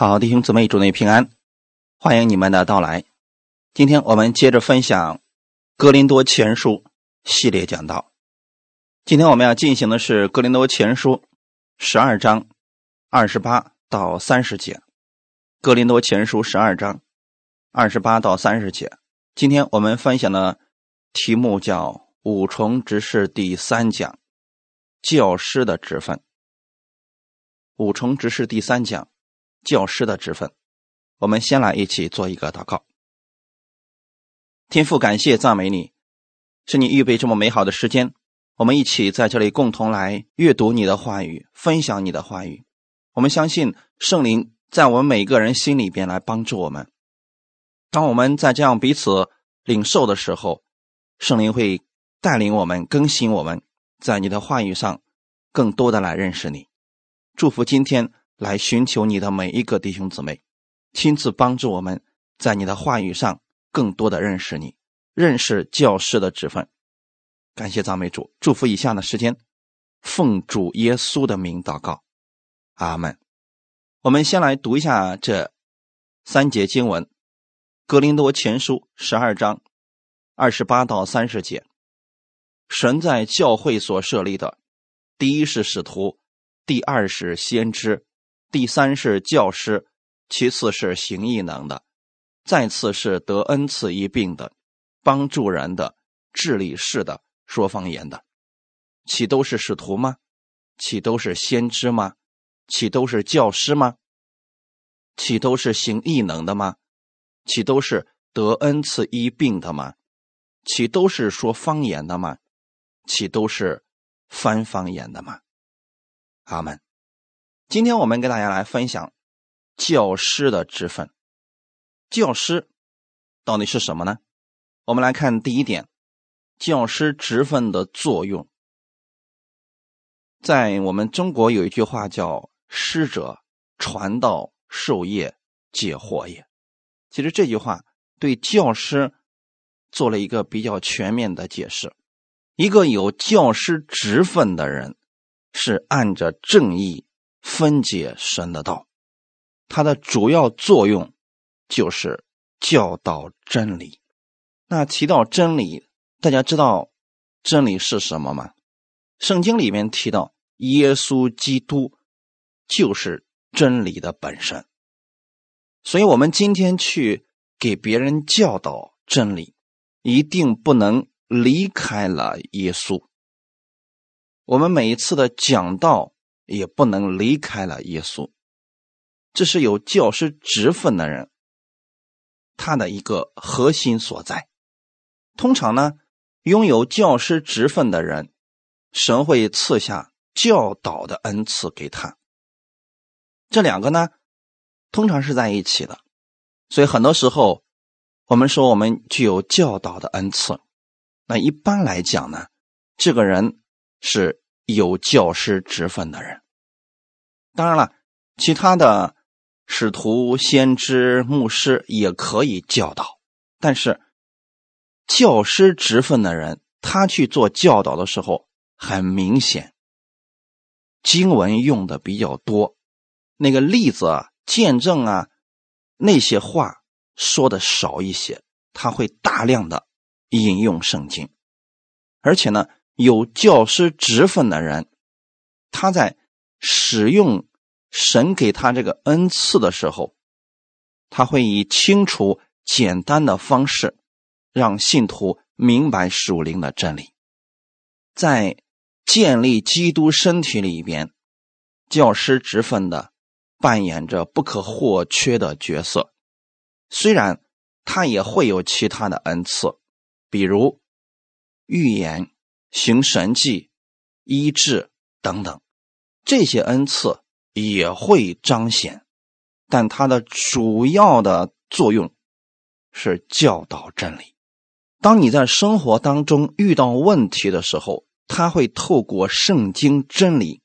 好，弟兄姊妹，主内平安，欢迎你们的到来。今天我们接着分享《哥林多前书》系列讲道。今天我们要进行的是《哥林多前书》十二章二十八到三十节，《哥林多前书》十二章二十八到三十节。今天我们分享的题目叫“五重执事”第三讲，教师的职分。五重执事第三讲。教师的职分，我们先来一起做一个祷告。天父，感谢赞美你，是你预备这么美好的时间，我们一起在这里共同来阅读你的话语，分享你的话语。我们相信圣灵在我们每个人心里边来帮助我们。当我们在这样彼此领受的时候，圣灵会带领我们更新我们，在你的话语上更多的来认识你。祝福今天。来寻求你的每一个弟兄姊妹，亲自帮助我们在你的话语上更多的认识你，认识教师的职分。感谢赞美主，祝福以下的时间，奉主耶稣的名祷告，阿门。我们先来读一下这三节经文，《格林多前书》十二章二十八到三十节。神在教会所设立的，第一是使徒，第二是先知。第三是教师，其次是行异能的，再次是得恩赐一病的，帮助人的，治理事的，说方言的，岂都是使徒吗？岂都是先知吗？岂都是教师吗？岂都是行异能的吗？岂都是得恩赐一病的吗？岂都是说方言的吗？岂都是翻方言的吗？阿门。今天我们跟大家来分享教师的职分。教师到底是什么呢？我们来看第一点，教师职分的作用。在我们中国有一句话叫“师者，传道授业解惑也”。其实这句话对教师做了一个比较全面的解释。一个有教师职分的人，是按着正义。分解神的道，它的主要作用就是教导真理。那提到真理，大家知道真理是什么吗？圣经里面提到耶稣基督就是真理的本身。所以，我们今天去给别人教导真理，一定不能离开了耶稣。我们每一次的讲道。也不能离开了耶稣，这是有教师职分的人，他的一个核心所在。通常呢，拥有教师职分的人，神会赐下教导的恩赐给他。这两个呢，通常是在一起的，所以很多时候我们说我们具有教导的恩赐，那一般来讲呢，这个人是。有教师职分的人，当然了，其他的使徒、先知、牧师也可以教导，但是教师职分的人，他去做教导的时候，很明显，经文用的比较多，那个例子啊、见证啊，那些话说的少一些，他会大量的引用圣经，而且呢。有教师职分的人，他在使用神给他这个恩赐的时候，他会以清楚、简单的方式，让信徒明白属灵的真理，在建立基督身体里边，教师职分的扮演着不可或缺的角色。虽然他也会有其他的恩赐，比如预言。行神迹、医治等等，这些恩赐也会彰显，但它的主要的作用是教导真理。当你在生活当中遇到问题的时候，他会透过圣经真理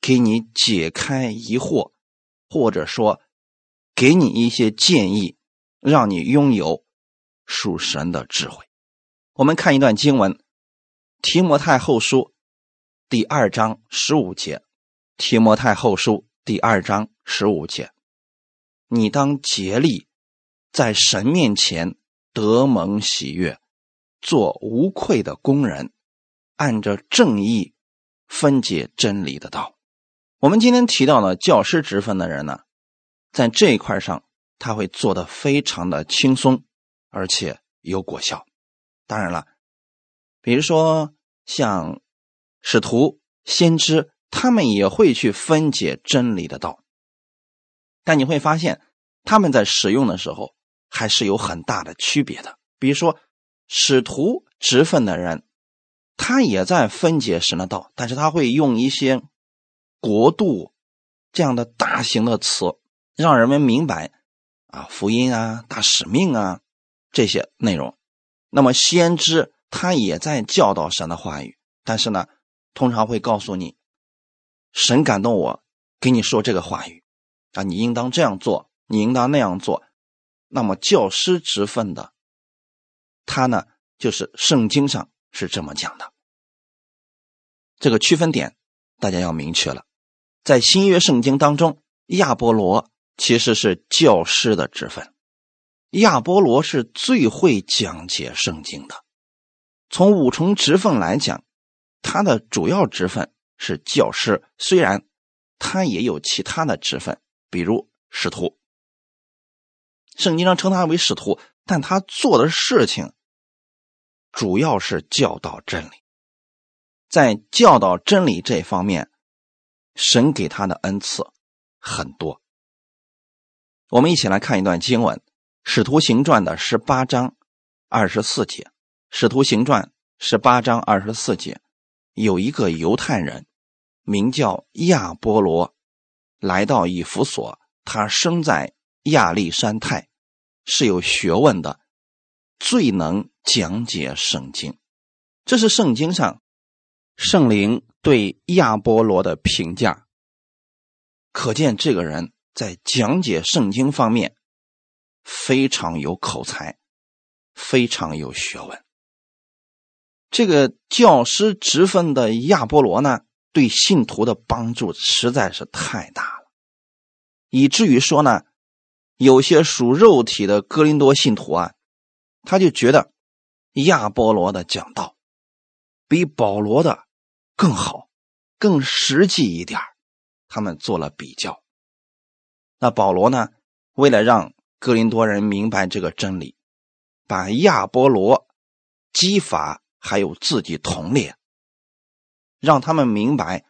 给你解开疑惑，或者说给你一些建议，让你拥有属神的智慧。我们看一段经文。提摩太后书第二章十五节，提摩太后书第二章十五节，你当竭力在神面前得蒙喜悦，做无愧的工人，按着正义分解真理的道。我们今天提到了教师职分的人呢，在这一块上他会做的非常的轻松，而且有果效。当然了，比如说像使徒、先知，他们也会去分解真理的道，但你会发现他们在使用的时候还是有很大的区别的。比如说使徒职分的人，他也在分解神的道，但是他会用一些。国度这样的大型的词，让人们明白啊，福音啊，大使命啊这些内容。那么先知他也在教导神的话语，但是呢，通常会告诉你，神感动我给你说这个话语啊，你应当这样做，你应当那样做。那么教师职分的他呢，就是圣经上是这么讲的，这个区分点大家要明确了。在新约圣经当中，亚波罗其实是教师的职分。亚波罗是最会讲解圣经的。从五重职分来讲，他的主要职分是教师，虽然他也有其他的职分，比如使徒。圣经上称他为使徒，但他做的事情主要是教导真理。在教导真理这方面。神给他的恩赐很多，我们一起来看一段经文，《使徒行传》的十八章二十四节，《使徒行传》十八章二十四节，有一个犹太人名叫亚波罗，来到以弗所，他生在亚历山泰，是有学问的，最能讲解圣经。这是圣经上圣灵。对亚波罗的评价，可见这个人在讲解圣经方面非常有口才，非常有学问。这个教师职分的亚波罗呢，对信徒的帮助实在是太大了，以至于说呢，有些属肉体的哥林多信徒啊，他就觉得亚波罗的讲道比保罗的。更好，更实际一点他们做了比较。那保罗呢？为了让哥林多人明白这个真理，把亚波罗、基法还有自己同列，让他们明白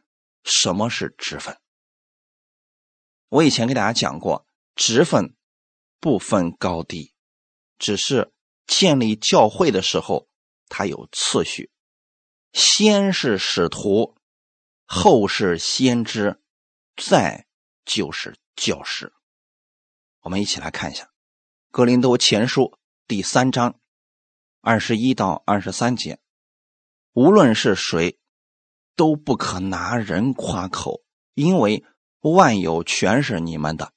什么是职分。我以前给大家讲过，职分不分高低，只是建立教会的时候，它有次序。先是使徒，后是先知，再就是教师。我们一起来看一下《格林多前书》第三章二十一到二十三节。无论是谁，都不可拿人夸口，因为万有全是你们的。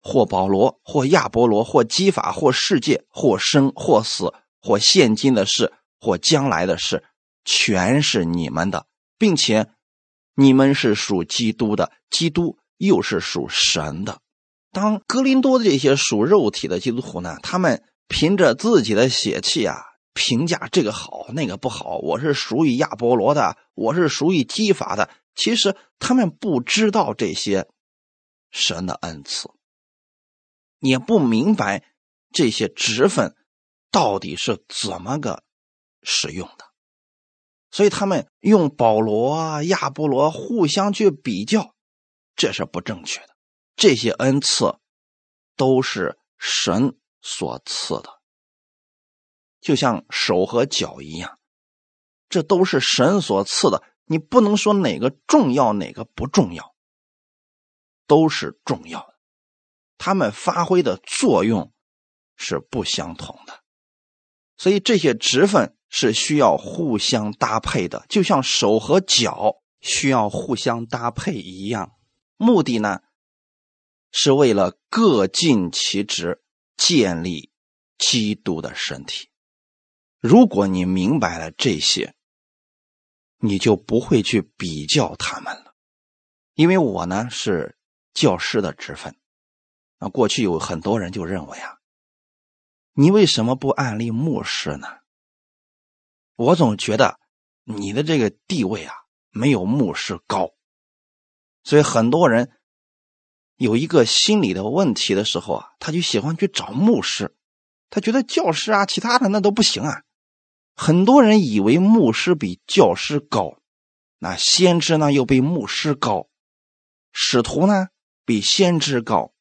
或保罗，或亚波罗，或基法，或世界，或生，或死，或现今的事，或将来的事。全是你们的，并且你们是属基督的，基督又是属神的。当格林多的这些属肉体的基督徒呢，他们凭着自己的血气啊，评价这个好那个不好。我是属于亚波罗的，我是属于基法的。其实他们不知道这些神的恩赐，也不明白这些职分到底是怎么个使用的。所以他们用保罗啊、亚波罗互相去比较，这是不正确的。这些恩赐都是神所赐的，就像手和脚一样，这都是神所赐的。你不能说哪个重要，哪个不重要，都是重要的。他们发挥的作用是不相同的，所以这些职分。是需要互相搭配的，就像手和脚需要互相搭配一样。目的呢，是为了各尽其职，建立基督的身体。如果你明白了这些，你就不会去比较他们了。因为我呢是教师的职分，那过去有很多人就认为啊，你为什么不安利牧师呢？我总觉得你的这个地位啊，没有牧师高，所以很多人有一个心理的问题的时候啊，他就喜欢去找牧师，他觉得教师啊，其他的那都不行啊。很多人以为牧师比教师高，那先知呢又比牧师高，使徒呢比先知高，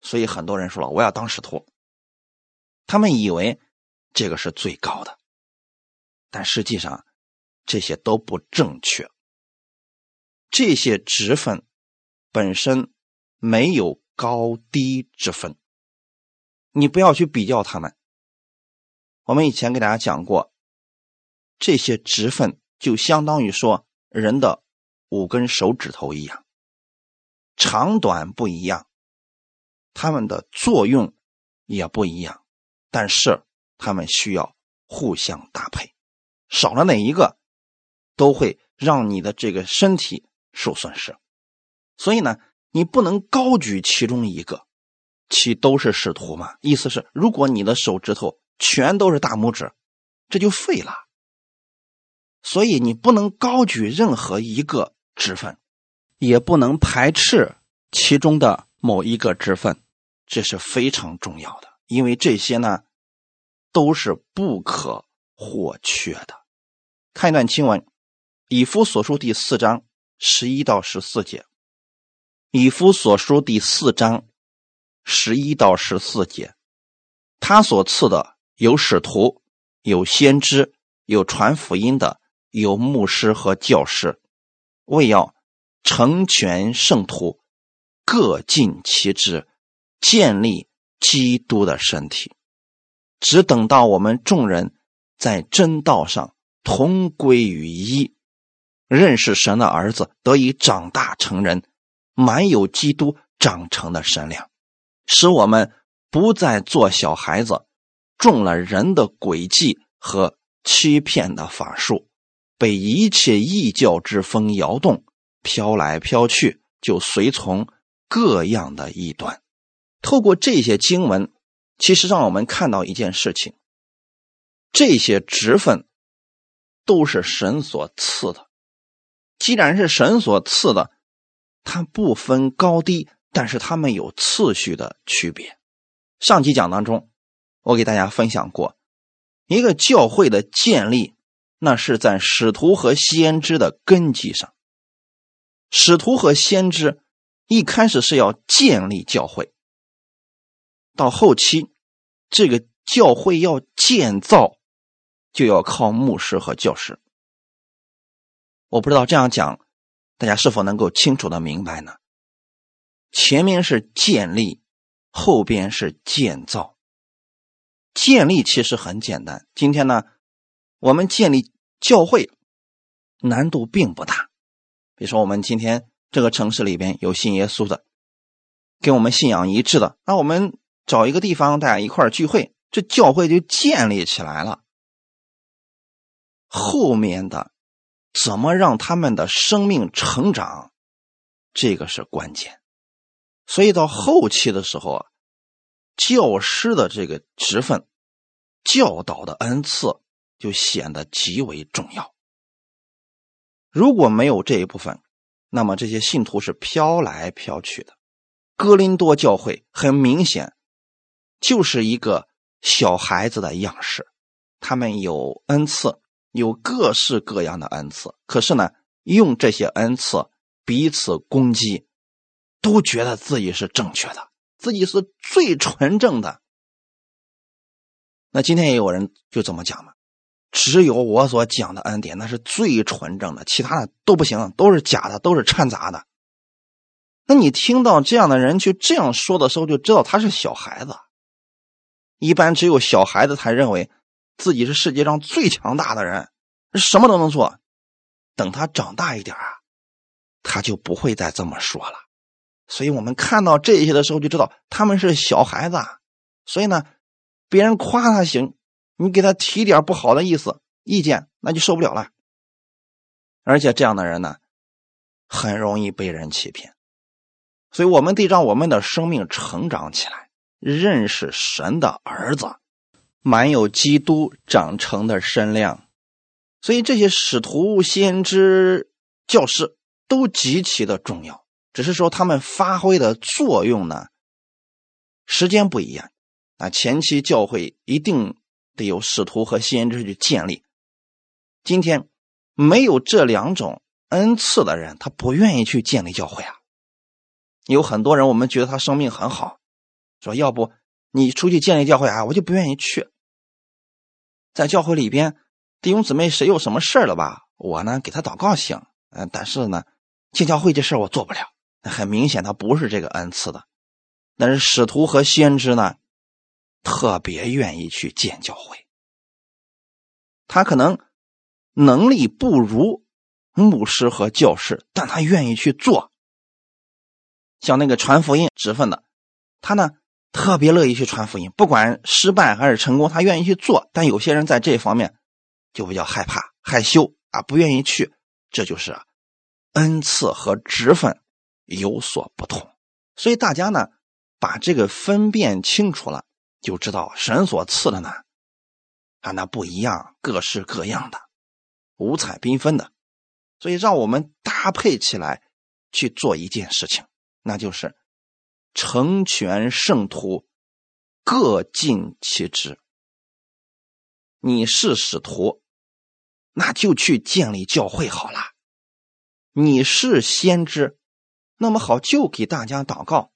所以很多人说了，我要当使徒。他们以为这个是最高的。但实际上，这些都不正确。这些职分本身没有高低之分，你不要去比较他们。我们以前给大家讲过，这些职分就相当于说人的五根手指头一样，长短不一样，它们的作用也不一样，但是它们需要互相搭配。少了哪一个，都会让你的这个身体受损失。所以呢，你不能高举其中一个，其都是使徒嘛。意思是，如果你的手指头全都是大拇指，这就废了。所以你不能高举任何一个职分，也不能排斥其中的某一个职分，这是非常重要的。因为这些呢，都是不可。或缺的，看一段经文，《以夫所书》第四章十一到十四节，《以夫所书》第四章十一到十四节，他所赐的有使徒，有先知，有传福音的，有牧师和教师，为要成全圣徒，各尽其职，建立基督的身体，只等到我们众人。在真道上同归于一，认识神的儿子得以长大成人，满有基督长成的神量，使我们不再做小孩子，中了人的诡计和欺骗的法术，被一切异教之风摇动，飘来飘去，就随从各样的异端。透过这些经文，其实让我们看到一件事情。这些职分都是神所赐的。既然是神所赐的，它不分高低，但是它们有次序的区别。上期讲当中，我给大家分享过，一个教会的建立，那是在使徒和先知的根基上。使徒和先知一开始是要建立教会，到后期，这个教会要建造。就要靠牧师和教师。我不知道这样讲，大家是否能够清楚的明白呢？前面是建立，后边是建造。建立其实很简单。今天呢，我们建立教会难度并不大。比如说，我们今天这个城市里边有信耶稣的，跟我们信仰一致的，那我们找一个地方，大家一块聚会，这教会就建立起来了。后面的怎么让他们的生命成长，这个是关键。所以到后期的时候啊，教师的这个职分、教导的恩赐就显得极为重要。如果没有这一部分，那么这些信徒是飘来飘去的。哥林多教会很明显就是一个小孩子的样式，他们有恩赐。有各式各样的恩赐，可是呢，用这些恩赐彼此攻击，都觉得自己是正确的，自己是最纯正的。那今天也有人就这么讲嘛，只有我所讲的恩典那是最纯正的，其他的都不行，都是假的，都是掺杂的。那你听到这样的人去这样说的时候，就知道他是小孩子。一般只有小孩子才认为。自己是世界上最强大的人，什么都能做。等他长大一点啊，他就不会再这么说了。所以我们看到这些的时候，就知道他们是小孩子。所以呢，别人夸他行，你给他提点不好的意思、意见，那就受不了了。而且这样的人呢，很容易被人欺骗。所以我们得让我们的生命成长起来，认识神的儿子，满有基督长成的身量。所以这些使徒、先知、教师都极其的重要，只是说他们发挥的作用呢，时间不一样。啊，前期教会一定得有使徒和先知去建立。今天没有这两种恩赐的人，他不愿意去建立教会啊。有很多人，我们觉得他生命很好，说要不你出去建立教会啊，我就不愿意去。在教会里边，弟兄姊妹谁有什么事了吧？我呢给他祷告行，嗯，但是呢建教会这事我做不了。很明显，他不是这个恩赐的。但是使徒和先知呢？特别愿意去建教会，他可能能力不如牧师和教师，但他愿意去做。像那个传福音职分的，他呢特别乐意去传福音，不管失败还是成功，他愿意去做。但有些人在这方面就比较害怕、害羞啊，不愿意去。这就是恩赐和职分有所不同，所以大家呢把这个分辨清楚了。就知道神所赐的呢，啊，那不一样，各式各样的，五彩缤纷的，所以让我们搭配起来去做一件事情，那就是成全圣徒，各尽其职。你是使徒，那就去建立教会好了；你是先知，那么好就给大家祷告，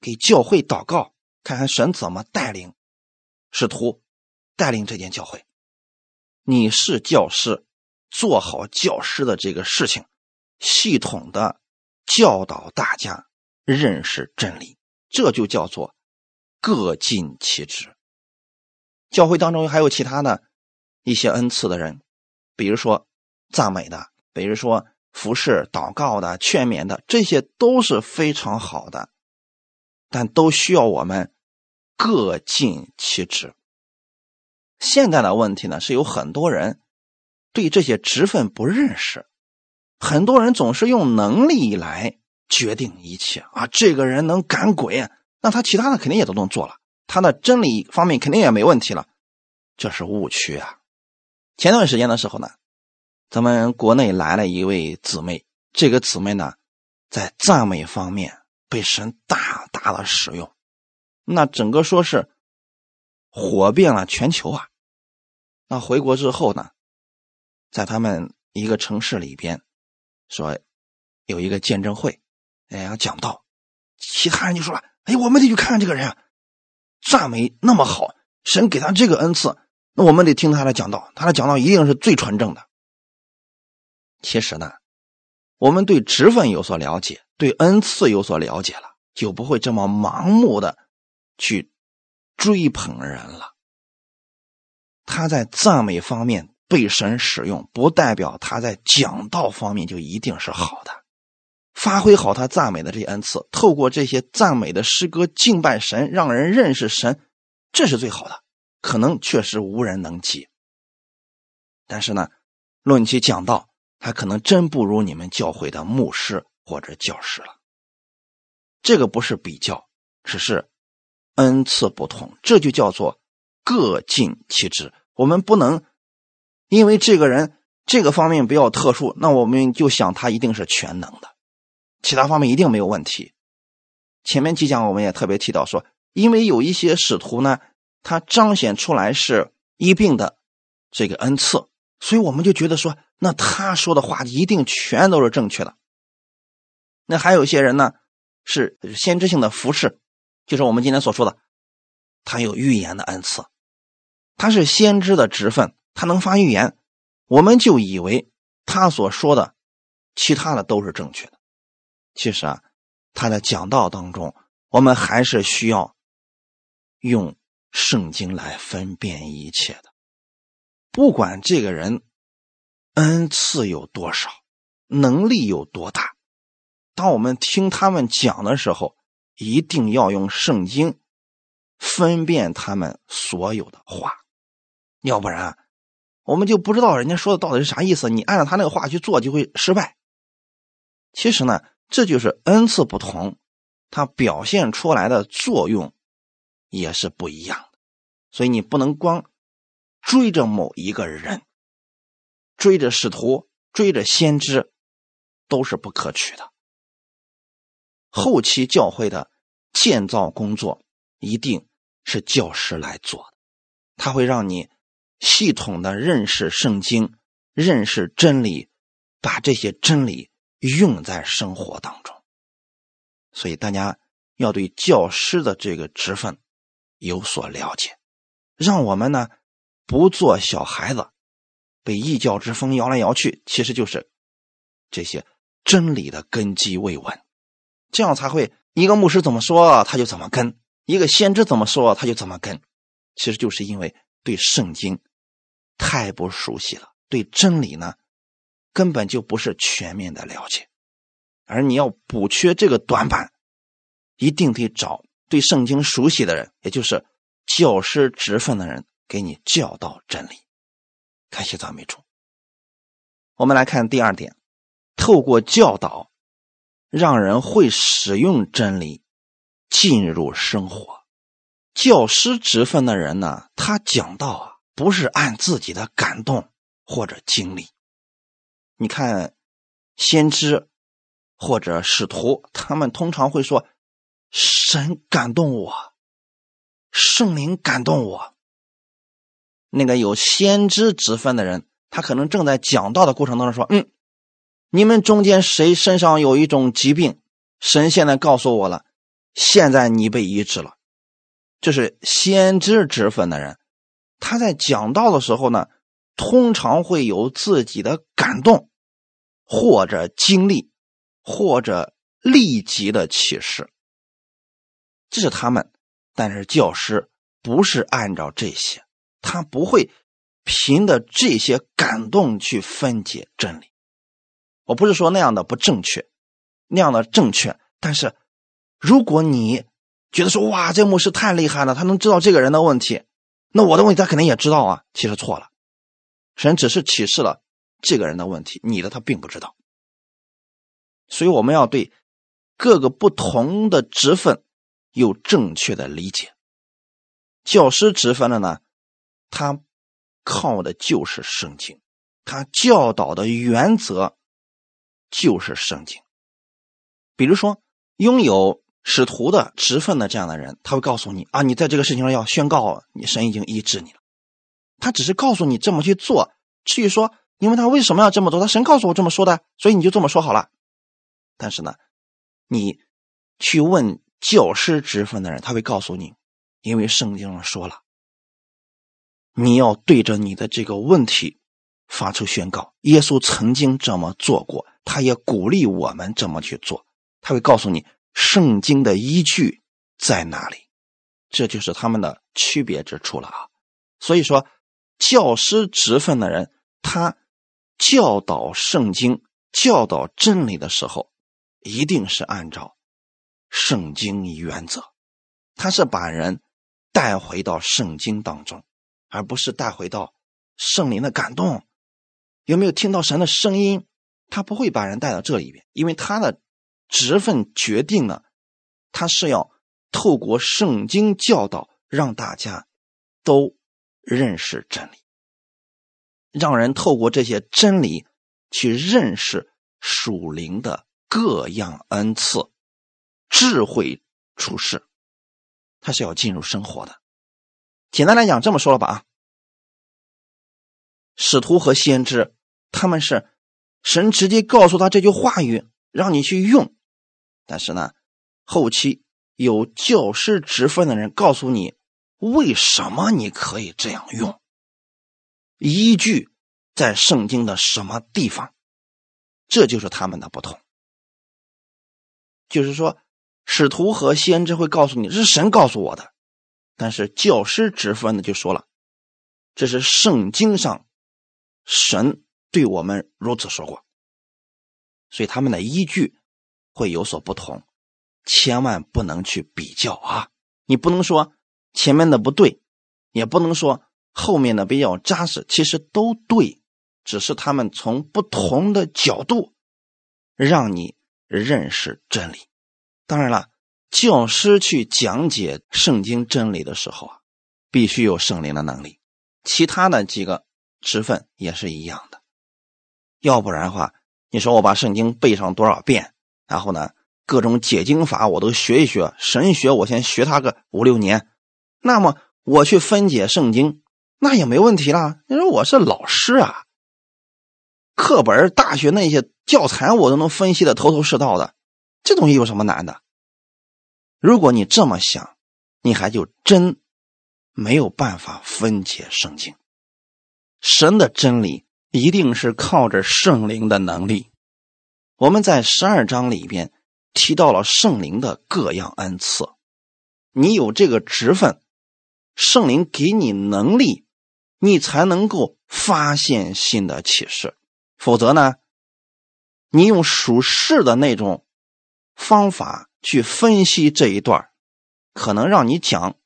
给教会祷告。看看神怎么带领使徒带领这间教会。你是教师，做好教师的这个事情，系统的教导大家认识真理，这就叫做各尽其职。教会当中还有其他的一些恩赐的人，比如说赞美的，比如说服侍、祷告的、劝勉的，这些都是非常好的，但都需要我们。各尽其职。现在的问题呢，是有很多人对这些职分不认识，很多人总是用能力来决定一切啊。这个人能赶鬼，那他其他的肯定也都能做了，他的真理方面肯定也没问题了，这是误区啊。前段时间的时候呢，咱们国内来了一位姊妹，这个姊妹呢，在赞美方面被神大大的使用。那整个说是火遍了全球啊！那回国之后呢，在他们一个城市里边，说有一个见证会，哎呀讲道，其他人就说了：“哎，我们得去看看这个人啊，赞美那么好，神给他这个恩赐，那我们得听他的讲道，他的讲道一定是最纯正的。”其实呢，我们对职分有所了解，对恩赐有所了解了，就不会这么盲目的。去追捧人了。他在赞美方面被神使用，不代表他在讲道方面就一定是好的。发挥好他赞美的这些恩赐，透过这些赞美的诗歌敬拜神，让人认识神，这是最好的。可能确实无人能及，但是呢，论起讲道，他可能真不如你们教会的牧师或者教师了。这个不是比较，只是。恩赐不同，这就叫做各尽其职。我们不能因为这个人这个方面比较特殊，那我们就想他一定是全能的，其他方面一定没有问题。前面几讲我们也特别提到说，因为有一些使徒呢，他彰显出来是一病的这个恩赐，所以我们就觉得说，那他说的话一定全都是正确的。那还有一些人呢，是先知性的服饰。就是我们今天所说的，他有预言的恩赐，他是先知的职分，他能发预言，我们就以为他所说的其他的都是正确的。其实啊，他在讲道当中，我们还是需要用圣经来分辨一切的。不管这个人恩赐有多少，能力有多大，当我们听他们讲的时候。一定要用圣经分辨他们所有的话，要不然我们就不知道人家说的到底是啥意思。你按照他那个话去做，就会失败。其实呢，这就是恩赐不同，它表现出来的作用也是不一样的。所以你不能光追着某一个人，追着使徒，追着先知，都是不可取的。后期教会的建造工作一定是教师来做的，他会让你系统的认识圣经，认识真理，把这些真理用在生活当中。所以大家要对教师的这个职分有所了解，让我们呢不做小孩子，被异教之风摇来摇去，其实就是这些真理的根基未稳。这样才会，一个牧师怎么说他就怎么跟，一个先知怎么说他就怎么跟，其实就是因为对圣经太不熟悉了，对真理呢根本就不是全面的了解，而你要补缺这个短板，一定得找对圣经熟悉的人，也就是教师职分的人给你教导真理。感谢赞美主。我们来看第二点，透过教导。让人会使用真理进入生活。教师职分的人呢，他讲道啊，不是按自己的感动或者经历。你看，先知或者使徒，他们通常会说：“神感动我，圣灵感动我。”那个有先知职分的人，他可能正在讲道的过程当中说：“嗯。”你们中间谁身上有一种疾病？神现在告诉我了，现在你被医治了。这是先知之分的人，他在讲道的时候呢，通常会有自己的感动，或者经历，或者立即的启示。这是他们，但是教师不是按照这些，他不会凭的这些感动去分解真理。我不是说那样的不正确，那样的正确。但是，如果你觉得说哇，这牧师太厉害了，他能知道这个人的问题，那我的问题他肯定也知道啊。其实错了，神只是启示了这个人的问题，你的他并不知道。所以我们要对各个不同的职分有正确的理解。教师职分的呢，他靠的就是圣经，他教导的原则。就是圣经。比如说，拥有使徒的职分的这样的人，他会告诉你啊，你在这个事情上要宣告，你神已经医治你了。他只是告诉你这么去做。至于说，因为他为什么要这么做？他神告诉我这么说的，所以你就这么说好了。但是呢，你去问教师职分的人，他会告诉你，因为圣经上说了，你要对着你的这个问题发出宣告。耶稣曾经这么做过。他也鼓励我们这么去做，他会告诉你圣经的依据在哪里，这就是他们的区别之处了啊。所以说，教师职分的人，他教导圣经、教导真理的时候，一定是按照圣经原则，他是把人带回到圣经当中，而不是带回到圣灵的感动。有没有听到神的声音？他不会把人带到这里边，因为他的职分决定了，他是要透过圣经教导，让大家都认识真理，让人透过这些真理去认识属灵的各样恩赐、智慧处事，他是要进入生活的。简单来讲，这么说了吧啊，使徒和先知他们是。神直接告诉他这句话语，让你去用。但是呢，后期有教师职分的人告诉你，为什么你可以这样用，依据在圣经的什么地方，这就是他们的不同。就是说，使徒和先知会告诉你，是神告诉我的；但是教师职分的就说了，这是圣经上神。对我们如此说过，所以他们的依据会有所不同，千万不能去比较啊！你不能说前面的不对，也不能说后面的比较扎实，其实都对，只是他们从不同的角度让你认识真理。当然了，教师去讲解圣经真理的时候啊，必须有圣灵的能力。其他的几个职分也是一样的，要不然的话，你说我把圣经背上多少遍，然后呢，各种解经法我都学一学，神学我先学它个五六年，那么我去分解圣经，那也没问题啦。你说我是老师啊，课本、大学那些教材我都能分析的头头是道的，这东西有什么难的？如果你这么想，你还就真。没有办法分解圣经，神的真理一定是靠着圣灵的能力。我们在十二章里边提到了圣灵的各样恩赐，你有这个职分，圣灵给你能力，你才能够发现新的启示。否则呢，你用属世的那种方法去分析这一段，可能让你讲。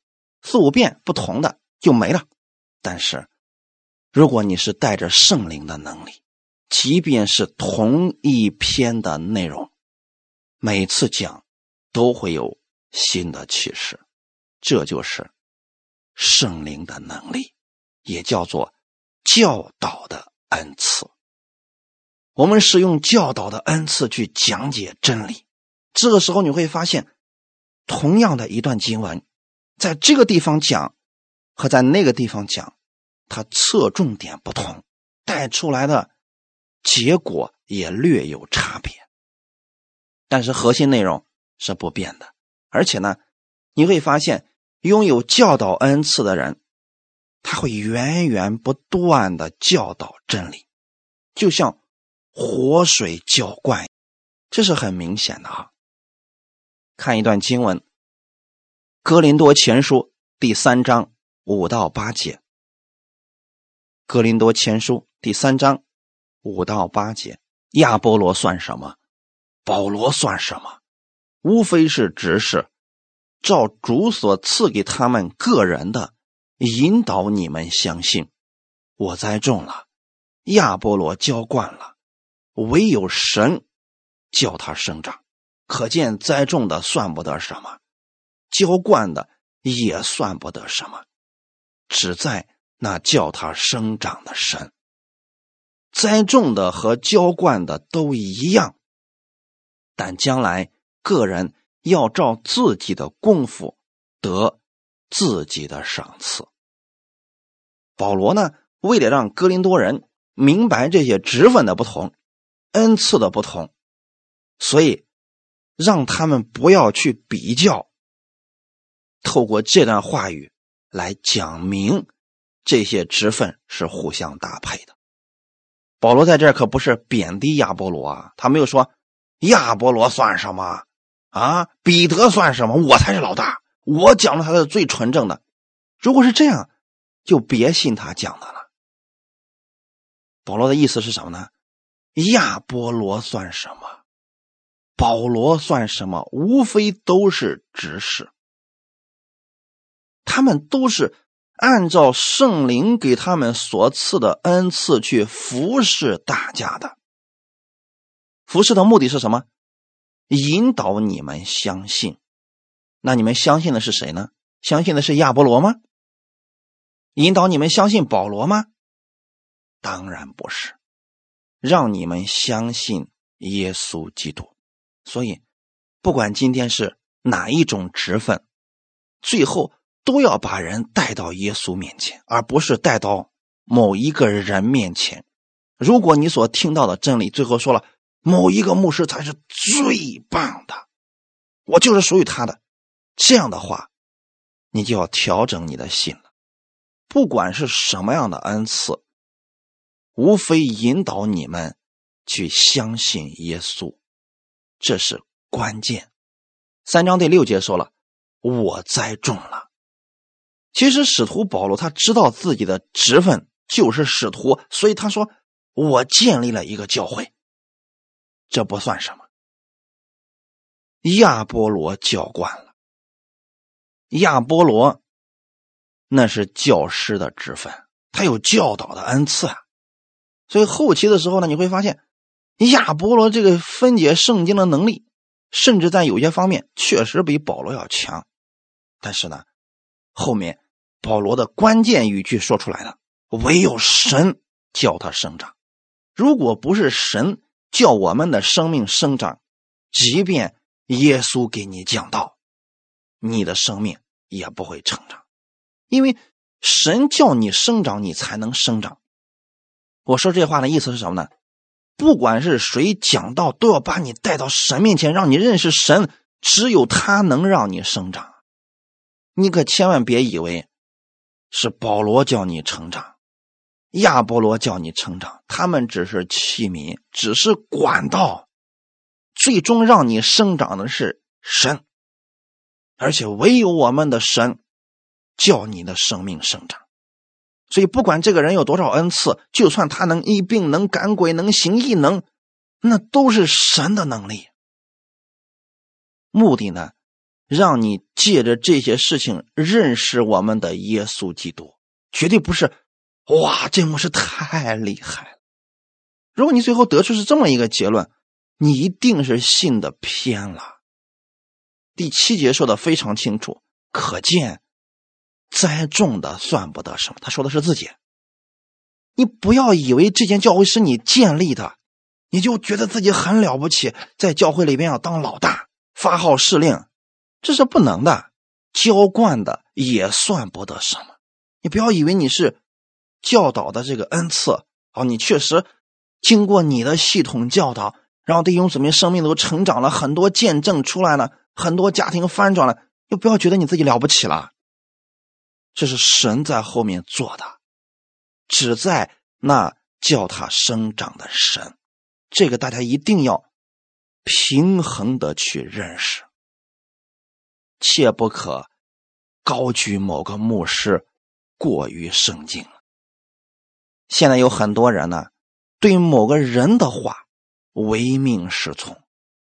四五遍不同的就没了，但是如果你是带着圣灵的能力，即便是同一篇的内容，每次讲都会有新的启示，这就是圣灵的能力，也叫做教导的恩赐。我们使用教导的恩赐去讲解真理，这个时候你会发现，同样的一段经文。在这个地方讲，和在那个地方讲，它侧重点不同，带出来的结果也略有差别。但是核心内容是不变的。而且呢，你会发现，拥有教导恩赐的人，他会源源不断的教导真理，就像活水浇灌，这是很明显的哈。看一段经文。哥林多前书第三章五到八节。哥林多前书第三章五到八节，亚波罗算什么？保罗算什么？无非是执事，照主所赐给他们个人的引导，你们相信。我栽种了，亚波罗浇灌了，唯有神叫他生长。可见栽种的算不得什么。浇灌的也算不得什么，只在那叫他生长的神。栽种的和浇灌的都一样，但将来个人要照自己的功夫得自己的赏赐。保罗呢，为了让哥林多人明白这些职分的不同、恩赐的不同，所以让他们不要去比较。透过这段话语来讲明，这些职分是互相搭配的。保罗在这可不是贬低亚波罗啊，他没有说亚波罗算什么啊，彼得算什么，我才是老大，我讲的才是最纯正的。如果是这样，就别信他讲的了。保罗的意思是什么呢？亚波罗算什么？保罗算什么？无非都是执事。他们都是按照圣灵给他们所赐的恩赐去服侍大家的。服侍的目的是什么？引导你们相信。那你们相信的是谁呢？相信的是亚波罗吗？引导你们相信保罗吗？当然不是，让你们相信耶稣基督。所以，不管今天是哪一种职分，最后。都要把人带到耶稣面前，而不是带到某一个人面前。如果你所听到的真理最后说了某一个牧师才是最棒的，我就是属于他的，这样的话，你就要调整你的心了。不管是什么样的恩赐，无非引导你们去相信耶稣，这是关键。三章第六节说了：“我栽种了。”其实使徒保罗他知道自己的职分就是使徒，所以他说：“我建立了一个教会，这不算什么。”亚波罗教惯了，亚波罗那是教师的职分，他有教导的恩赐啊。所以后期的时候呢，你会发现亚波罗这个分解圣经的能力甚至在有些方面确实比保罗要强。但是呢，后面保罗的关键语句说出来了：唯有神叫他生长。如果不是神叫我们的生命生长，即便耶稣给你讲道，你的生命也不会成长，因为神叫你生长，你才能生长。我说这话的意思是什么呢？不管是谁讲道，都要把你带到神面前，让你认识神。只有他能让你生长。你可千万别以为是保罗叫你成长，亚波罗叫你成长，他们只是器皿，只是管道。最终让你生长的是神，而且唯有我们的神叫你的生命生长。所以，不管这个人有多少恩赐，就算他能医病、能赶鬼、能行异能，那都是神的能力。目的呢，让你借着这些事情认识我们的耶稣基督，绝对不是哇，这牧师太厉害了。如果你最后得出是这么一个结论，你一定是信的偏了。第七节说的非常清楚，可见。栽种的算不得什么，他说的是自己。你不要以为这间教会是你建立的，你就觉得自己很了不起，在教会里边要当老大，发号施令，这是不能的。浇灌的也算不得什么。你不要以为你是教导的这个恩赐哦，你确实经过你的系统教导，然后弟兄姊妹生命都成长了很多见证出来了，很多家庭翻转了，又不要觉得你自己了不起了。这是神在后面做的，只在那叫他生长的神，这个大家一定要平衡的去认识，切不可高举某个牧师过于圣经。现在有很多人呢，对某个人的话唯命是从，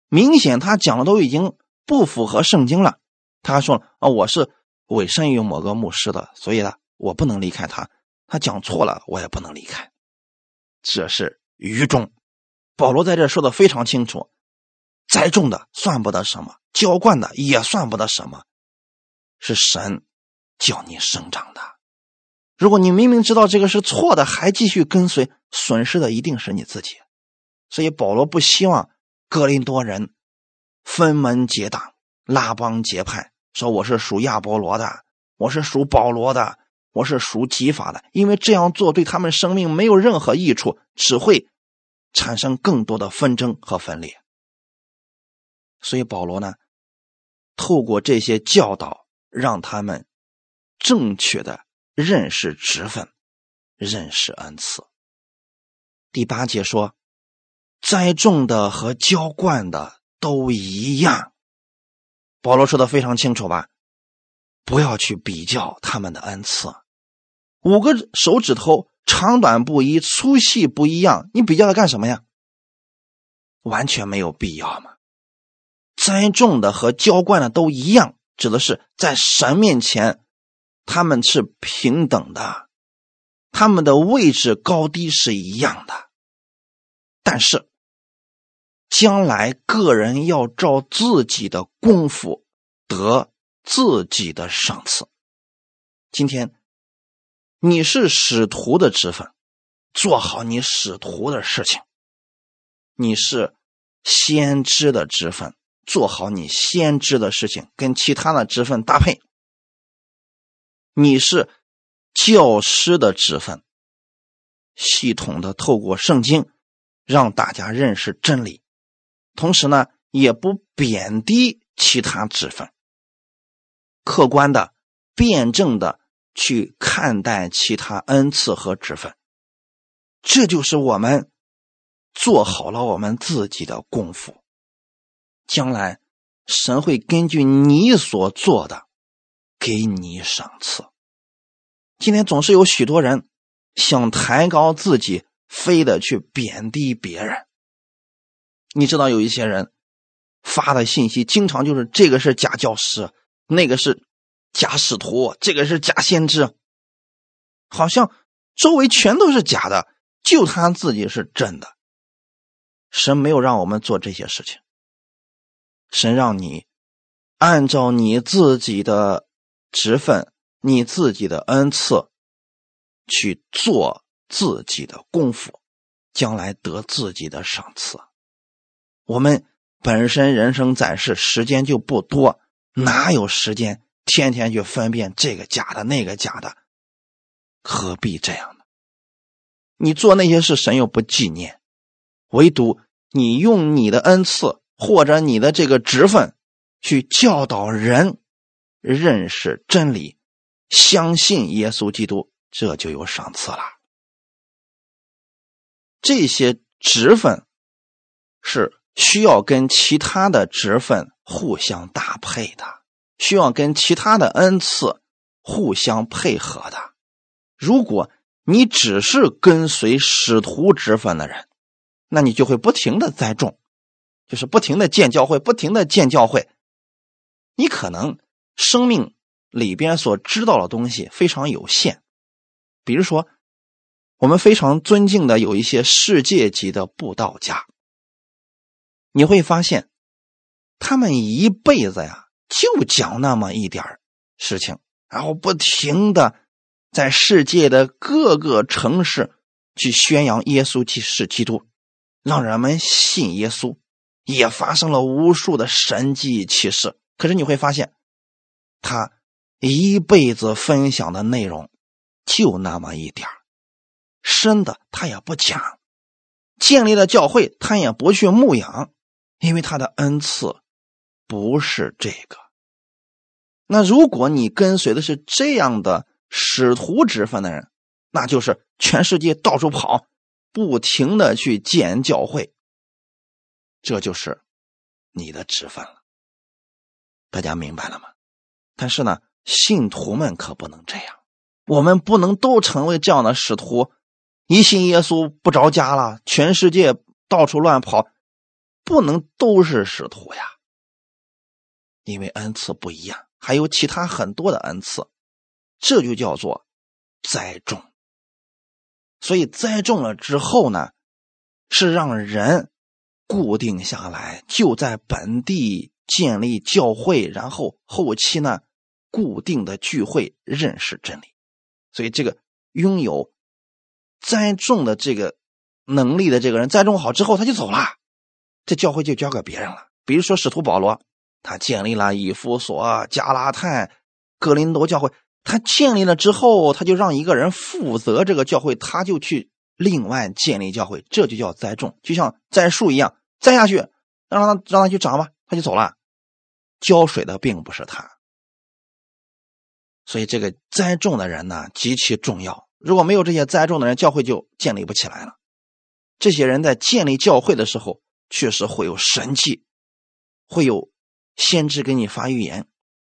明显他讲的都已经不符合圣经了。他说啊，我是。委身于某个牧师的，所以呢，我不能离开他。他讲错了，我也不能离开。这是愚忠。保罗在这说的非常清楚：栽种的算不得什么，浇灌的也算不得什么，是神叫你生长的。如果你明明知道这个是错的，还继续跟随，损失的一定是你自己。所以保罗不希望格林多人分门结党、拉帮结派。说我是属亚波罗的，我是属保罗的，我是属基法的，因为这样做对他们生命没有任何益处，只会产生更多的纷争和分裂。所以保罗呢，透过这些教导，让他们正确的认识职分，认识恩赐。第八节说，栽种的和浇灌的都一样。保罗说的非常清楚吧？不要去比较他们的恩赐，五个手指头长短不一，粗细不一样，你比较它干什么呀？完全没有必要嘛！栽种的和浇灌的都一样，指的是在神面前他们是平等的，他们的位置高低是一样的，但是。将来个人要照自己的功夫得自己的赏赐。今天你是使徒的职分，做好你使徒的事情；你是先知的职分，做好你先知的事情，跟其他的职分搭配；你是教师的职分，系统的透过圣经让大家认识真理。同时呢，也不贬低其他职分，客观的、辩证的去看待其他恩赐和职分，这就是我们做好了我们自己的功夫。将来神会根据你所做的给你赏赐。今天总是有许多人想抬高自己，非得去贬低别人。你知道有一些人发的信息，经常就是这个是假教师，那个是假使徒，这个是假先知，好像周围全都是假的，就他自己是真的。神没有让我们做这些事情，神让你按照你自己的职分、你自己的恩赐去做自己的功夫，将来得自己的赏赐。我们本身人生在世，时间就不多，哪有时间天天去分辨这个假的、那个假的？何必这样呢？你做那些事，神又不纪念，唯独你用你的恩赐或者你的这个职分去教导人认识真理，相信耶稣基督，这就有赏赐了。这些职分是。需要跟其他的职分互相搭配的，需要跟其他的恩赐互相配合的。如果你只是跟随使徒职分的人，那你就会不停的栽种，就是不停的建教会，不停的建教会。你可能生命里边所知道的东西非常有限，比如说，我们非常尊敬的有一些世界级的布道家。你会发现，他们一辈子呀，就讲那么一点事情，然后不停的在世界的各个城市去宣扬耶稣即是基督，让人们信耶稣，也发生了无数的神迹奇事。可是你会发现，他一辈子分享的内容就那么一点深的他也不讲，建立了教会他也不去牧养。因为他的恩赐不是这个。那如果你跟随的是这样的使徒之分的人，那就是全世界到处跑，不停的去建教会，这就是你的职分了。大家明白了吗？但是呢，信徒们可不能这样，我们不能都成为这样的使徒，一信耶稣不着家了，全世界到处乱跑。不能都是使徒呀，因为恩赐不一样，还有其他很多的恩赐，这就叫做栽种。所以栽种了之后呢，是让人固定下来，就在本地建立教会，然后后期呢固定的聚会，认识真理。所以这个拥有栽种的这个能力的这个人，栽种好之后他就走了。这教会就交给别人了。比如说使徒保罗，他建立了以弗所、加拉太、格林多教会。他建立了之后，他就让一个人负责这个教会，他就去另外建立教会。这就叫栽种，就像栽树一样，栽下去，让他让他去长吧，他就走了。浇水的并不是他，所以这个栽种的人呢极其重要。如果没有这些栽种的人，教会就建立不起来了。这些人在建立教会的时候。确实会有神迹，会有先知给你发预言，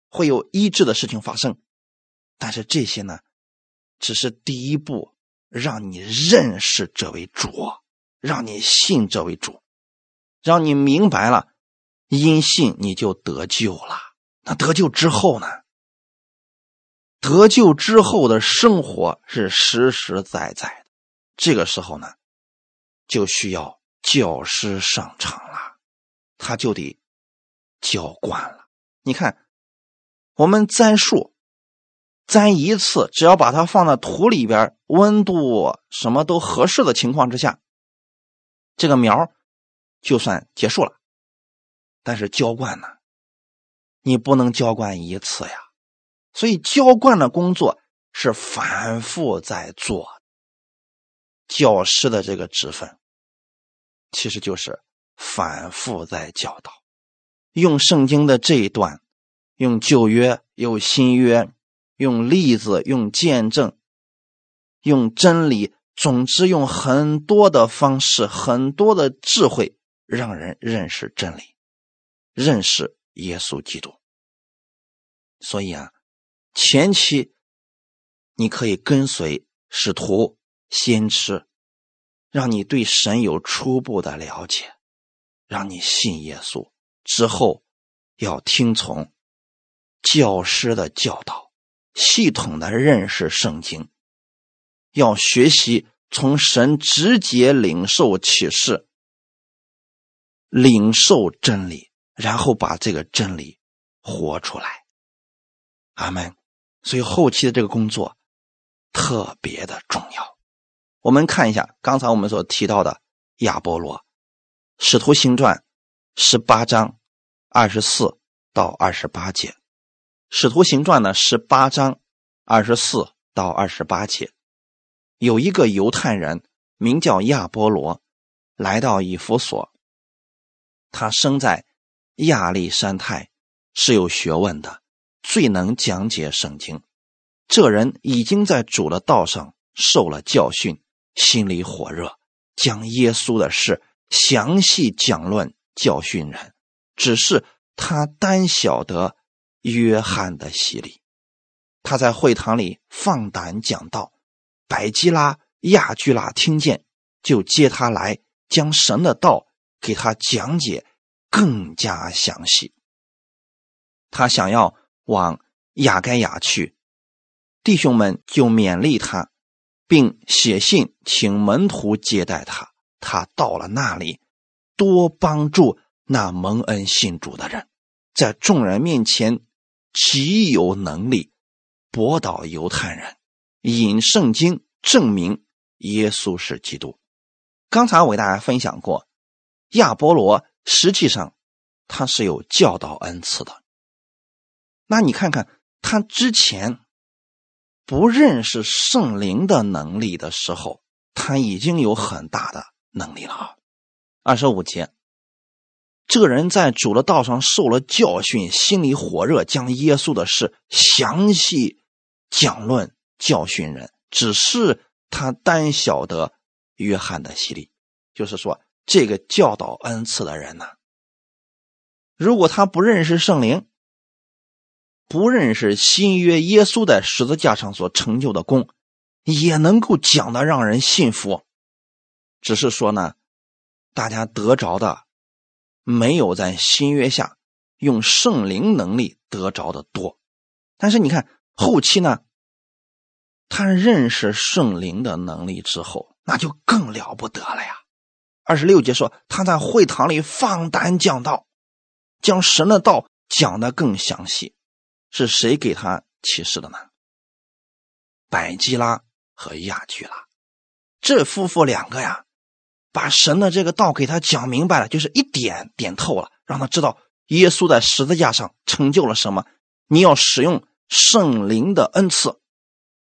会有医治的事情发生。但是这些呢，只是第一步，让你认识这位主，让你信这位主，让你明白了，因信你就得救了。那得救之后呢？得救之后的生活是实实在在的。这个时候呢，就需要。教师上场了，他就得浇灌了。你看，我们栽树，栽一次，只要把它放在土里边，温度什么都合适的情况之下，这个苗就算结束了。但是浇灌呢，你不能浇灌一次呀。所以浇灌的工作是反复在做。教师的这个职分。其实就是反复在教导，用圣经的这一段，用旧约，用新约，用例子，用见证，用真理，总之用很多的方式，很多的智慧，让人认识真理，认识耶稣基督。所以啊，前期你可以跟随使徒、先知。让你对神有初步的了解，让你信耶稣之后，要听从教师的教导，系统的认识圣经，要学习从神直接领受启示，领受真理，然后把这个真理活出来。阿门。所以后期的这个工作特别的重要。我们看一下刚才我们所提到的亚波罗，《使徒行传》十八章二十四到二十八节，《使徒行传》呢十八章二十四到二十八节，有一个犹太人名叫亚波罗，来到以弗所。他生在亚历山泰，是有学问的。最能讲解圣经，这人已经在主的道上受了教训，心里火热，将耶稣的事详细讲论教训人。只是他单晓得约翰的洗礼。他在会堂里放胆讲道，百基拉、亚居拉听见，就接他来，将神的道给他讲解更加详细。他想要。往雅该亚去，弟兄们就勉励他，并写信请门徒接待他。他到了那里，多帮助那蒙恩信主的人，在众人面前极有能力驳倒犹太人，引圣经证明耶稣是基督。刚才我给大家分享过，亚波罗实际上他是有教导恩赐的。那你看看他之前不认识圣灵的能力的时候，他已经有很大的能力了！二十五节，这个人在主的道上受了教训，心里火热，将耶稣的事详细讲论教训人。只是他单晓得约翰的洗礼，就是说这个教导恩赐的人呢，如果他不认识圣灵。不认识新约耶稣在十字架上所成就的功，也能够讲的让人信服。只是说呢，大家得着的没有在新约下用圣灵能力得着的多。但是你看后期呢，他认识圣灵的能力之后，那就更了不得了呀。二十六节说他在会堂里放胆讲道，将神的道讲得更详细。是谁给他启示的呢？百基拉和亚居拉，这夫妇两个呀，把神的这个道给他讲明白了，就是一点点透了，让他知道耶稣在十字架上成就了什么。你要使用圣灵的恩赐，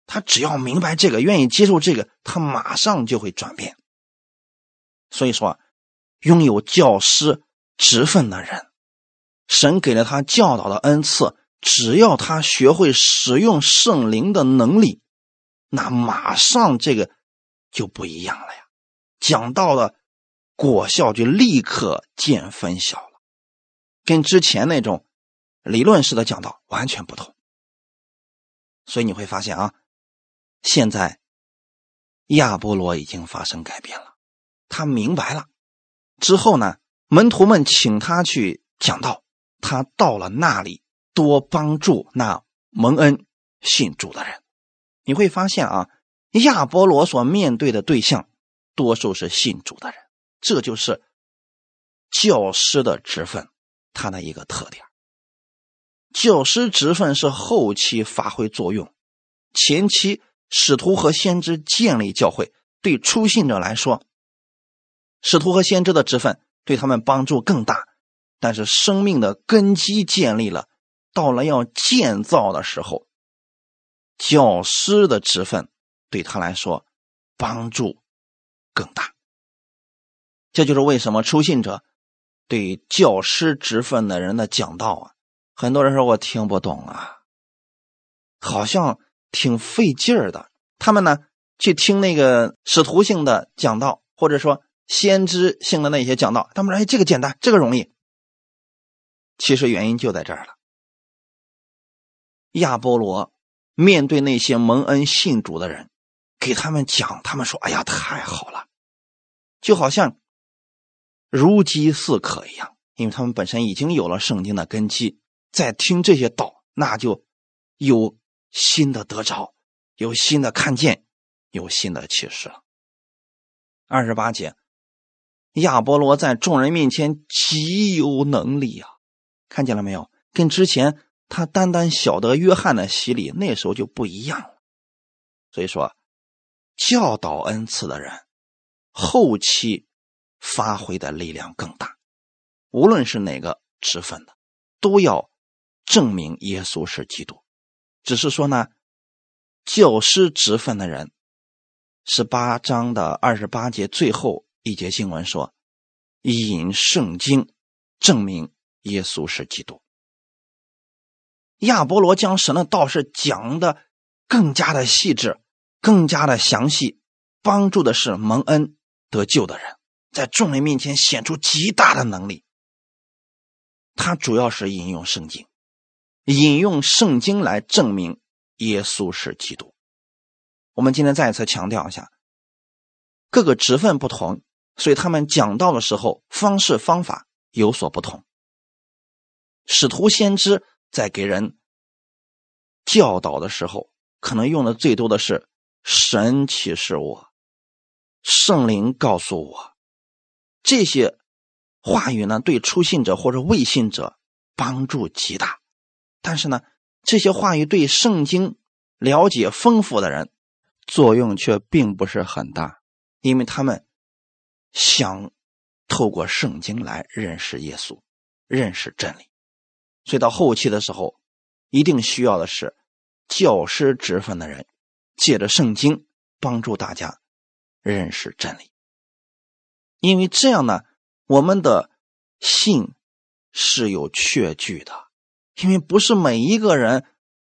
他只要明白这个，愿意接受这个，他马上就会转变。所以说，拥有教师职分的人，神给了他教导的恩赐。只要他学会使用圣灵的能力，那马上这个就不一样了呀！讲到的果效就立刻见分晓了，跟之前那种理论式的讲道完全不同。所以你会发现啊，现在亚波罗已经发生改变了，他明白了之后呢，门徒们请他去讲道，他到了那里。多帮助那蒙恩信主的人，你会发现啊，亚波罗所面对的对象，多数是信主的人，这就是教师的职分，他的一个特点。教师职分是后期发挥作用，前期使徒和先知建立教会，对初信者来说，使徒和先知的职分对他们帮助更大，但是生命的根基建立了。到了要建造的时候，教师的职分对他来说帮助更大。这就是为什么初信者对教师职分的人的讲道啊，很多人说我听不懂啊，好像挺费劲儿的。他们呢去听那个使徒性的讲道，或者说先知性的那些讲道，他们说：“哎，这个简单，这个容易。”其实原因就在这儿了。亚波罗面对那些蒙恩信主的人，给他们讲，他们说：“哎呀，太好了，就好像如饥似渴一样，因为他们本身已经有了圣经的根基，在听这些道，那就有新的得着，有新的看见，有新的启示了。”二十八节，亚波罗在众人面前极有能力啊，看见了没有？跟之前他单单晓得约翰的洗礼，那时候就不一样了。所以说，教导恩赐的人，后期发挥的力量更大。无论是哪个职分的，都要证明耶稣是基督。只是说呢，教师职分的人，十八章的二十八节最后一节经文说：“引圣经证明耶稣是基督。”亚波罗将神的道是讲的更加的细致。更加的详细，帮助的是蒙恩得救的人，在众人面前显出极大的能力。他主要是引用圣经，引用圣经来证明耶稣是基督。我们今天再一次强调一下，各个职分不同，所以他们讲道的时候方式方法有所不同。使徒先知在给人教导的时候，可能用的最多的是。神启示我，圣灵告诉我，这些话语呢，对初信者或者未信者帮助极大。但是呢，这些话语对圣经了解丰富的人作用却并不是很大，因为他们想透过圣经来认识耶稣、认识真理。所以到后期的时候，一定需要的是教师职分的人。借着圣经帮助大家认识真理，因为这样呢，我们的信是有确据的。因为不是每一个人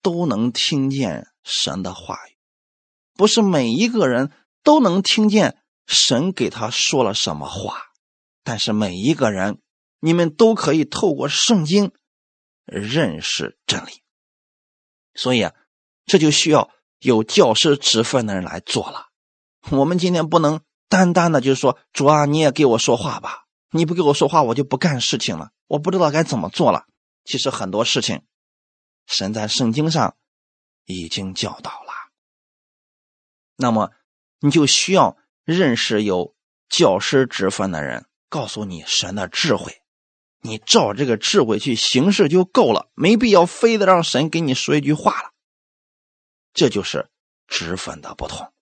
都能听见神的话语，不是每一个人都能听见神给他说了什么话，但是每一个人，你们都可以透过圣经认识真理。所以啊，这就需要。有教师职分的人来做了，我们今天不能单单的，就是说主啊，你也给我说话吧，你不给我说话，我就不干事情了，我不知道该怎么做了。其实很多事情，神在圣经上已经教导了，那么你就需要认识有教师职分的人，告诉你神的智慧，你照这个智慧去行事就够了，没必要非得让神给你说一句话了。这就是职分的不同。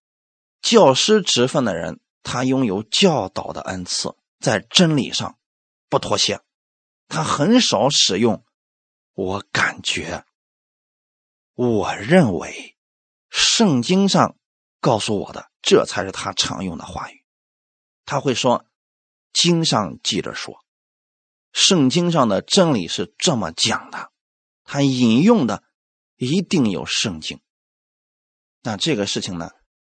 教师职分的人，他拥有教导的恩赐，在真理上不妥协，他很少使用“我感觉”“我认为”“圣经上告诉我的”，这才是他常用的话语。他会说：“经上记着说，圣经上的真理是这么讲的。”他引用的一定有圣经。那这个事情呢，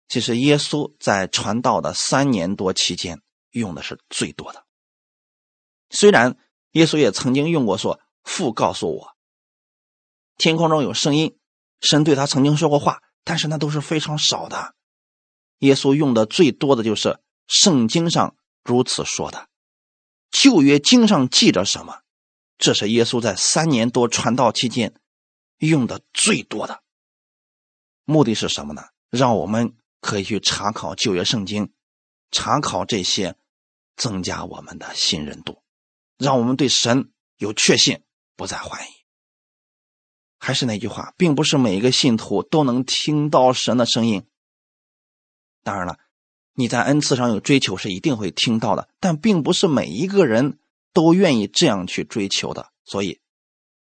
其实耶稣在传道的三年多期间用的是最多的。虽然耶稣也曾经用过说“父告诉我”，天空中有声音，神对他曾经说过话，但是那都是非常少的。耶稣用的最多的就是圣经上如此说的，旧约经上记着什么，这是耶稣在三年多传道期间用的最多的。目的是什么呢？让我们可以去查考旧约圣经，查考这些，增加我们的信任度，让我们对神有确信，不再怀疑。还是那句话，并不是每一个信徒都能听到神的声音。当然了，你在恩赐上有追求是一定会听到的，但并不是每一个人都愿意这样去追求的。所以，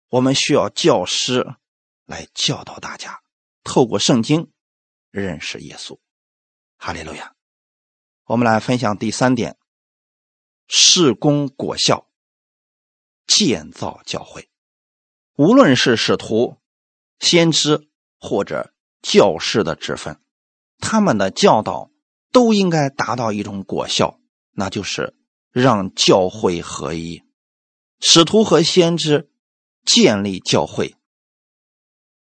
我们需要教师来教导大家。透过圣经认识耶稣，哈利路亚。我们来分享第三点：事功果效，建造教会。无论是使徒、先知或者教士的职分，他们的教导都应该达到一种果效，那就是让教会合一。使徒和先知建立教会，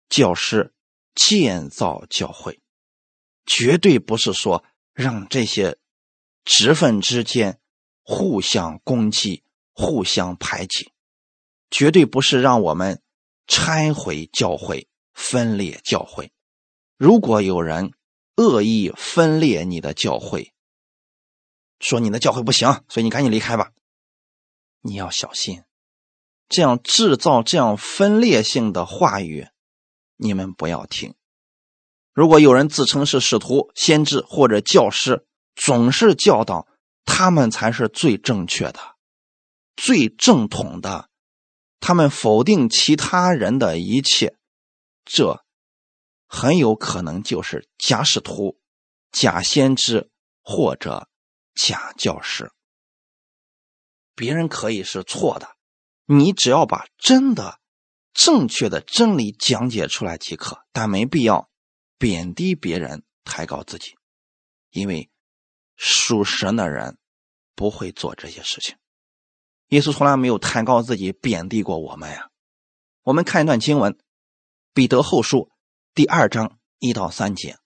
教师。建造教会，绝对不是说让这些职分之间互相攻击、互相排挤，绝对不是让我们拆毁教会、分裂教会。如果有人恶意分裂你的教会，说你的教会不行，所以你赶紧离开吧，你要小心，这样制造这样分裂性的话语，你们不要听。如果有人自称是使徒、先知或者教师，总是教导他们才是最正确的、最正统的，他们否定其他人的一切，这很有可能就是假使徒、假先知或者假教师。别人可以是错的。你只要把真的、正确的真理讲解出来即可，但没必要贬低别人、抬高自己，因为属神的人不会做这些事情。耶稣从来没有抬高自己、贬低过我们呀。我们看一段经文，《彼得后书》第二章一到三节：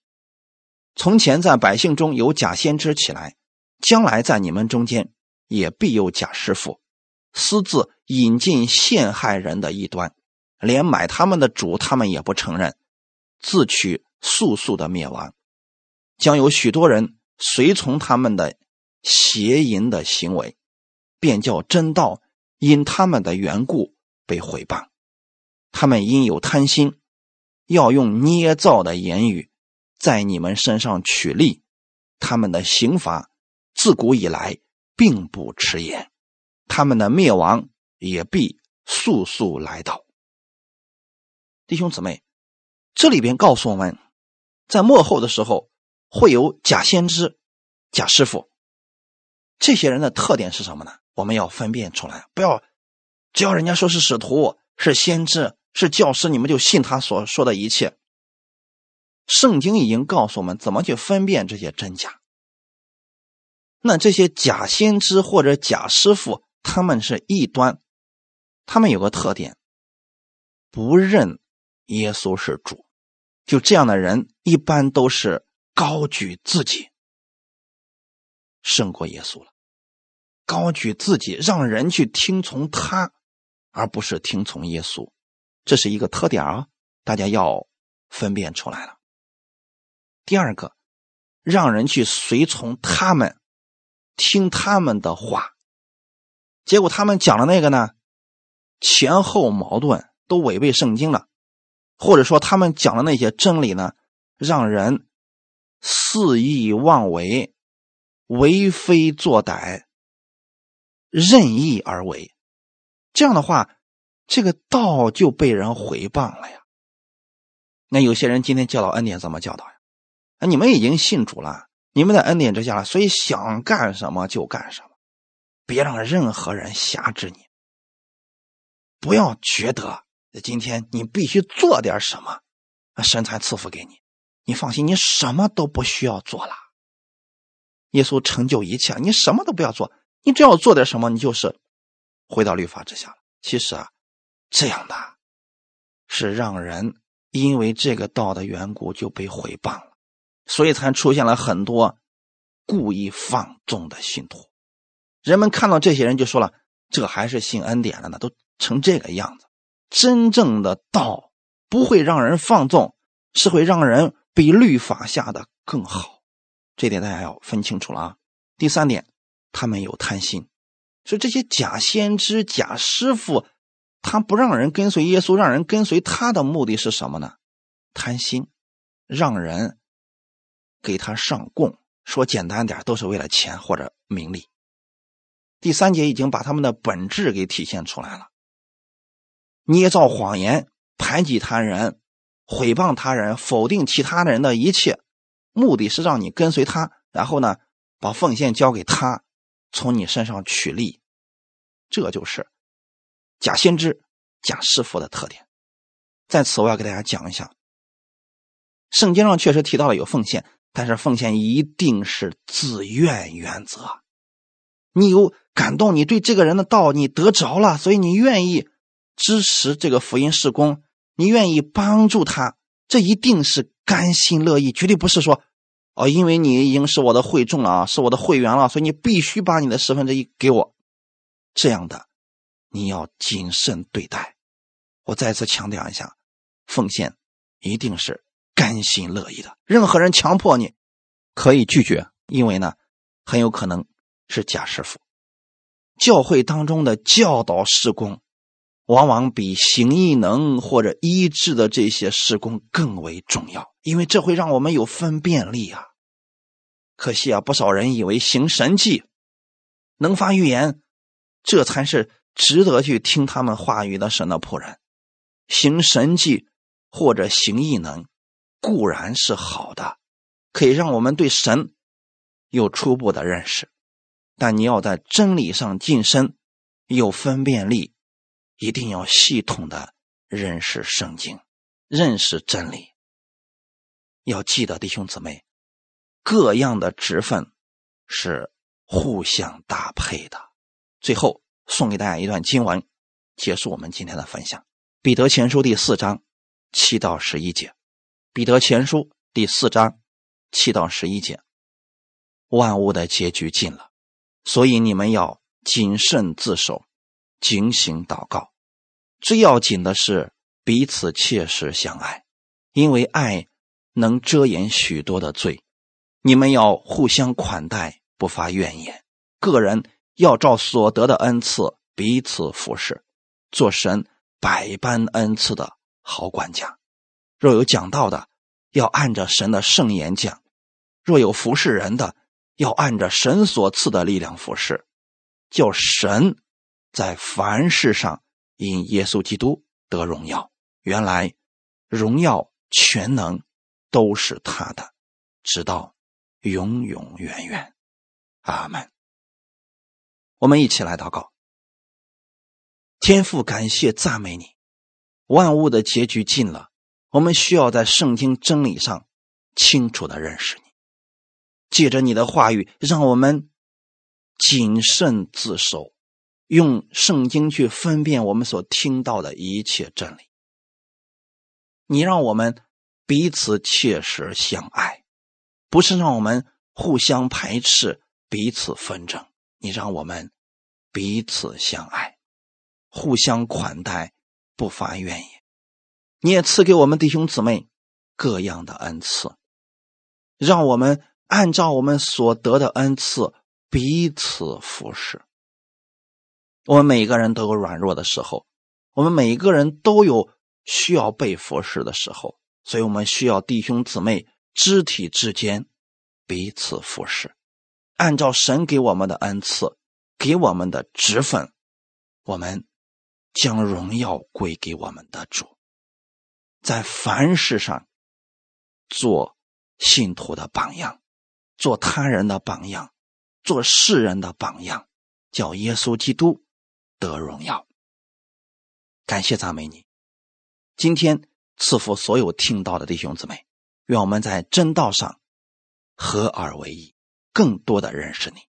从前在百姓中有假先知起来，将来在你们中间也必有假师傅。私自引进陷害人的一端，连买他们的主他们也不承认，自取速速的灭亡。将有许多人随从他们的邪淫的行为，便叫真道因他们的缘故被毁谤。他们因有贪心，要用捏造的言语在你们身上取利。他们的刑罚自古以来并不迟延。他们的灭亡也必速速来到。弟兄姊妹，这里边告诉我们，在末后的时候会有假先知、假师傅。这些人的特点是什么呢？我们要分辨出来，不要只要人家说是使徒、是先知、是教师，你们就信他所说的一切。圣经已经告诉我们怎么去分辨这些真假。那这些假先知或者假师傅。他们是异端，他们有个特点，不认耶稣是主。就这样的人，一般都是高举自己，胜过耶稣了。高举自己，让人去听从他，而不是听从耶稣，这是一个特点啊！大家要分辨出来了。第二个，让人去随从他们，听他们的话。结果他们讲的那个呢，前后矛盾，都违背圣经了，或者说他们讲的那些真理呢，让人肆意妄为、为非作歹、任意而为。这样的话，这个道就被人毁谤了呀。那有些人今天教导恩典怎么教导呀？啊，你们已经信主了，你们在恩典之下了，所以想干什么就干什么。别让任何人辖制你，不要觉得今天你必须做点什么，神才赐福给你。你放心，你什么都不需要做了。耶稣成就一切，你什么都不要做，你只要做点什么，你就是回到律法之下了。其实啊，这样的是让人因为这个道的缘故就被毁谤了，所以才出现了很多故意放纵的信徒。人们看到这些人就说了：“这还是信恩典的呢，都成这个样子。真正的道不会让人放纵，是会让人比律法下的更好。这点大家要分清楚了啊。第三点，他们有贪心，所以这些假先知、假师傅，他不让人跟随耶稣，让人跟随他的目的是什么呢？贪心，让人给他上供。说简单点，都是为了钱或者名利。”第三节已经把他们的本质给体现出来了：捏造谎言、排挤他人、毁谤他人、否定其他人的一切，目的是让你跟随他，然后呢，把奉献交给他，从你身上取利。这就是假先知、假师傅的特点。在此，我要给大家讲一下，圣经上确实提到了有奉献，但是奉献一定是自愿原则。你有感动，你对这个人的道你得着了，所以你愿意支持这个福音事工，你愿意帮助他，这一定是甘心乐意，绝对不是说哦，因为你已经是我的会众了啊，是我的会员了，所以你必须把你的十分之一给我。这样的你要谨慎对待。我再次强调一下，奉献一定是甘心乐意的，任何人强迫你可以拒绝，因为呢，很有可能。是假师傅，教会当中的教导施工，往往比行异能或者医治的这些施工更为重要，因为这会让我们有分辨力啊。可惜啊，不少人以为行神迹、能发预言，这才是值得去听他们话语的神的仆人。行神迹或者行异能固然是好的，可以让我们对神有初步的认识，但你要在真理上晋升，有分辨力。一定要系统的认识圣经，认识真理。要记得，弟兄姊妹，各样的职分是互相搭配的。最后送给大家一段经文，结束我们今天的分享。《彼得前书》第四章七到十一节，《彼得前书》第四章七到十一节，万物的结局近了，所以你们要谨慎自守，警醒祷告。最要紧的是彼此切实相爱，因为爱能遮掩许多的罪。你们要互相款待，不发怨言。个人要照所得的恩赐彼此服侍，做神百般恩赐的好管家。若有讲道的，要按着神的圣言讲；若有服侍人的，要按着神所赐的力量服侍，叫神在凡事上。因耶稣基督得荣耀，原来荣耀全能都是他的，直到永永远远。阿门。我们一起来祷告。天父，感谢赞美你，万物的结局近了，我们需要在圣经真理上清楚的认识你，借着你的话语，让我们谨慎自守。用圣经去分辨我们所听到的一切真理。你让我们彼此切实相爱，不是让我们互相排斥、彼此纷争。你让我们彼此相爱，互相款待，不发怨言。你也赐给我们弟兄姊妹各样的恩赐，让我们按照我们所得的恩赐彼此服侍。我们每个人都有软弱的时候，我们每一个人都有需要被服侍的时候，所以我们需要弟兄姊妹肢体之间彼此服侍，按照神给我们的恩赐，给我们的职分，我们将荣耀归给我们的主，在凡事上做信徒的榜样，做他人的榜样，做世人的榜样，叫耶稣基督。得荣耀，感谢赞美你。今天赐福所有听到的弟兄姊妹，愿我们在真道上合而为一，更多的认识你。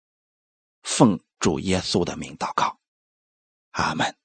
奉主耶稣的名祷告，阿门。